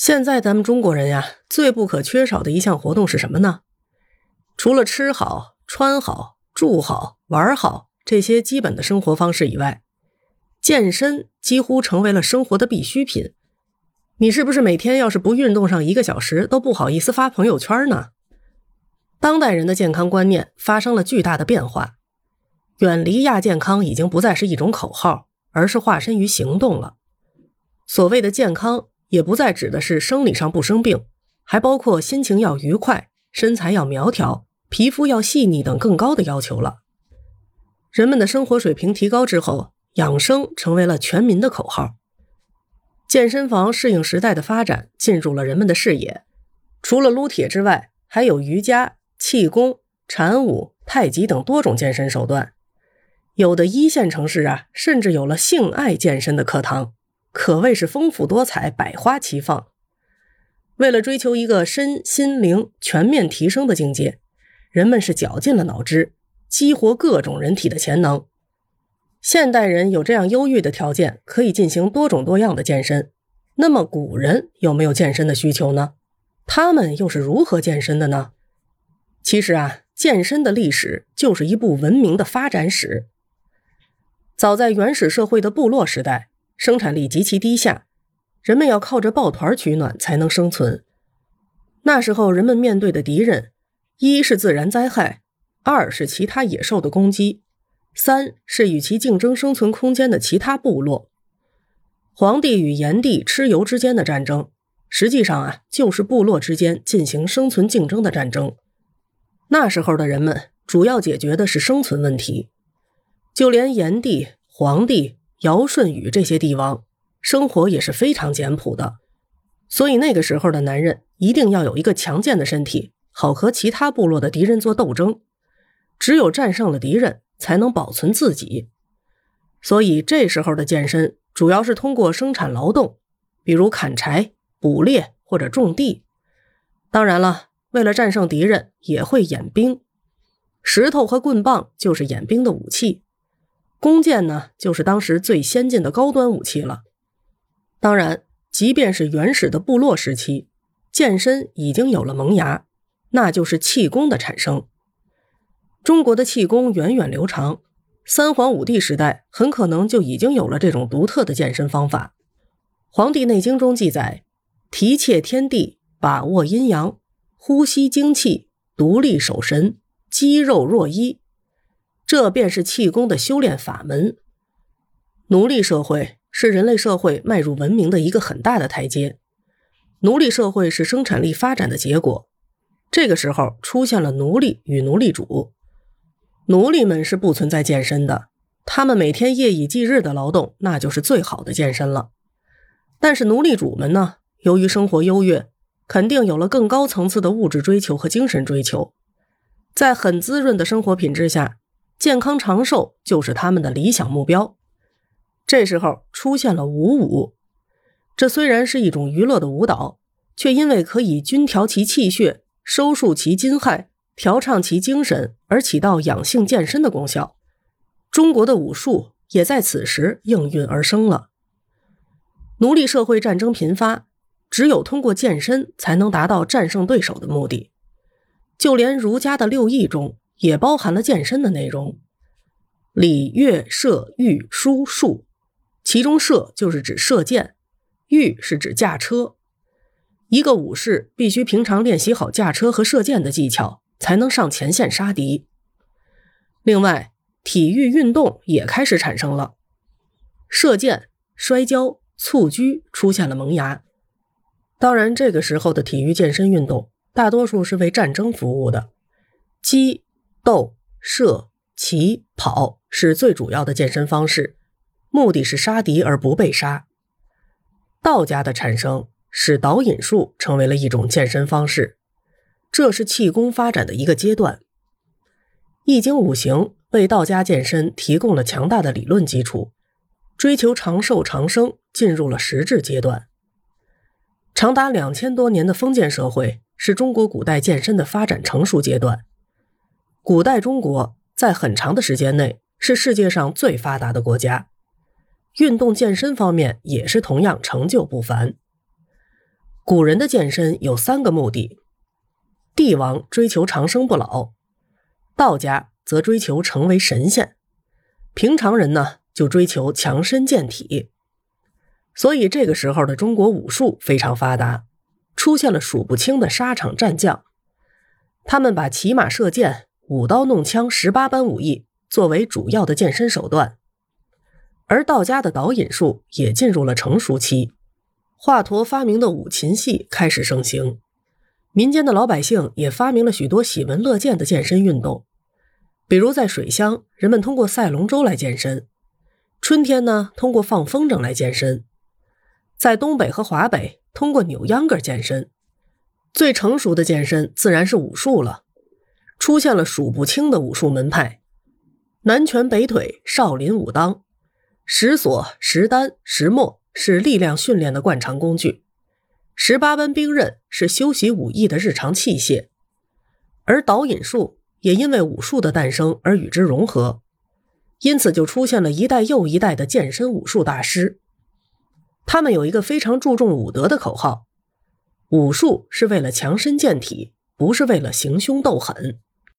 现在咱们中国人呀，最不可缺少的一项活动是什么呢？除了吃好、穿好、住好、玩好这些基本的生活方式以外，健身几乎成为了生活的必需品。你是不是每天要是不运动上一个小时，都不好意思发朋友圈呢？当代人的健康观念发生了巨大的变化，远离亚健康已经不再是一种口号，而是化身于行动了。所谓的健康。也不再指的是生理上不生病，还包括心情要愉快、身材要苗条、皮肤要细腻等更高的要求了。人们的生活水平提高之后，养生成为了全民的口号。健身房适应时代的发展，进入了人们的视野。除了撸铁之外，还有瑜伽、气功、禅舞、太极等多种健身手段。有的一线城市啊，甚至有了性爱健身的课堂。可谓是丰富多彩、百花齐放。为了追求一个身心灵全面提升的境界，人们是绞尽了脑汁，激活各种人体的潜能。现代人有这样优越的条件，可以进行多种多样的健身。那么古人有没有健身的需求呢？他们又是如何健身的呢？其实啊，健身的历史就是一部文明的发展史。早在原始社会的部落时代。生产力极其低下，人们要靠着抱团取暖才能生存。那时候，人们面对的敌人，一是自然灾害，二是其他野兽的攻击，三是与其竞争生存空间的其他部落。黄帝与炎帝蚩尤之间的战争，实际上啊，就是部落之间进行生存竞争的战争。那时候的人们主要解决的是生存问题，就连炎帝、黄帝。尧舜禹这些帝王生活也是非常简朴的，所以那个时候的男人一定要有一个强健的身体，好和其他部落的敌人做斗争。只有战胜了敌人，才能保存自己。所以这时候的健身主要是通过生产劳动，比如砍柴、捕猎或者种地。当然了，为了战胜敌人，也会演兵。石头和棍棒就是演兵的武器。弓箭呢，就是当时最先进的高端武器了。当然，即便是原始的部落时期，健身已经有了萌芽，那就是气功的产生。中国的气功源远流长，三皇五帝时代很可能就已经有了这种独特的健身方法。《黄帝内经》中记载：提切天地，把握阴阳，呼吸精气，独立守神，肌肉若一。这便是气功的修炼法门。奴隶社会是人类社会迈入文明的一个很大的台阶。奴隶社会是生产力发展的结果。这个时候出现了奴隶与奴隶主。奴隶们是不存在健身的，他们每天夜以继日的劳动，那就是最好的健身了。但是奴隶主们呢，由于生活优越，肯定有了更高层次的物质追求和精神追求，在很滋润的生活品质下。健康长寿就是他们的理想目标。这时候出现了舞舞，这虽然是一种娱乐的舞蹈，却因为可以均调其气血、收束其筋骸、调畅其精神，而起到养性健身的功效。中国的武术也在此时应运而生了。奴隶社会战争频发，只有通过健身才能达到战胜对手的目的。就连儒家的六艺中。也包含了健身的内容，礼乐射御书数，其中射就是指射箭，御是指驾车。一个武士必须平常练习好驾车和射箭的技巧，才能上前线杀敌。另外，体育运动也开始产生了，射箭、摔跤、蹴鞠出现了萌芽。当然，这个时候的体育健身运动大多数是为战争服务的，击。斗、射、骑、跑是最主要的健身方式，目的是杀敌而不被杀。道家的产生使导引术成为了一种健身方式，这是气功发展的一个阶段。易经五行为道家健身提供了强大的理论基础，追求长寿长生进入了实质阶段。长达两千多年的封建社会是中国古代健身的发展成熟阶段。古代中国在很长的时间内是世界上最发达的国家，运动健身方面也是同样成就不凡。古人的健身有三个目的：帝王追求长生不老，道家则追求成为神仙，平常人呢就追求强身健体。所以这个时候的中国武术非常发达，出现了数不清的沙场战将，他们把骑马射箭、舞刀弄枪十八般武艺作为主要的健身手段。而道家的导引术也进入了成熟期。华佗发明的五禽戏开始盛行，民间的老百姓也发明了许多喜闻乐见的健身运动，比如在水乡，人们通过赛龙舟来健身；春天呢，通过放风筝来健身；在东北和华北，通过扭秧歌健身。最成熟的健身自然是武术了，出现了数不清的武术门派，南拳北腿、少林武当、石锁、石丹、石墨。是力量训练的惯常工具，十八般兵刃是修习武艺的日常器械，而导引术也因为武术的诞生而与之融合，因此就出现了一代又一代的健身武术大师。他们有一个非常注重武德的口号：武术是为了强身健体，不是为了行凶斗狠。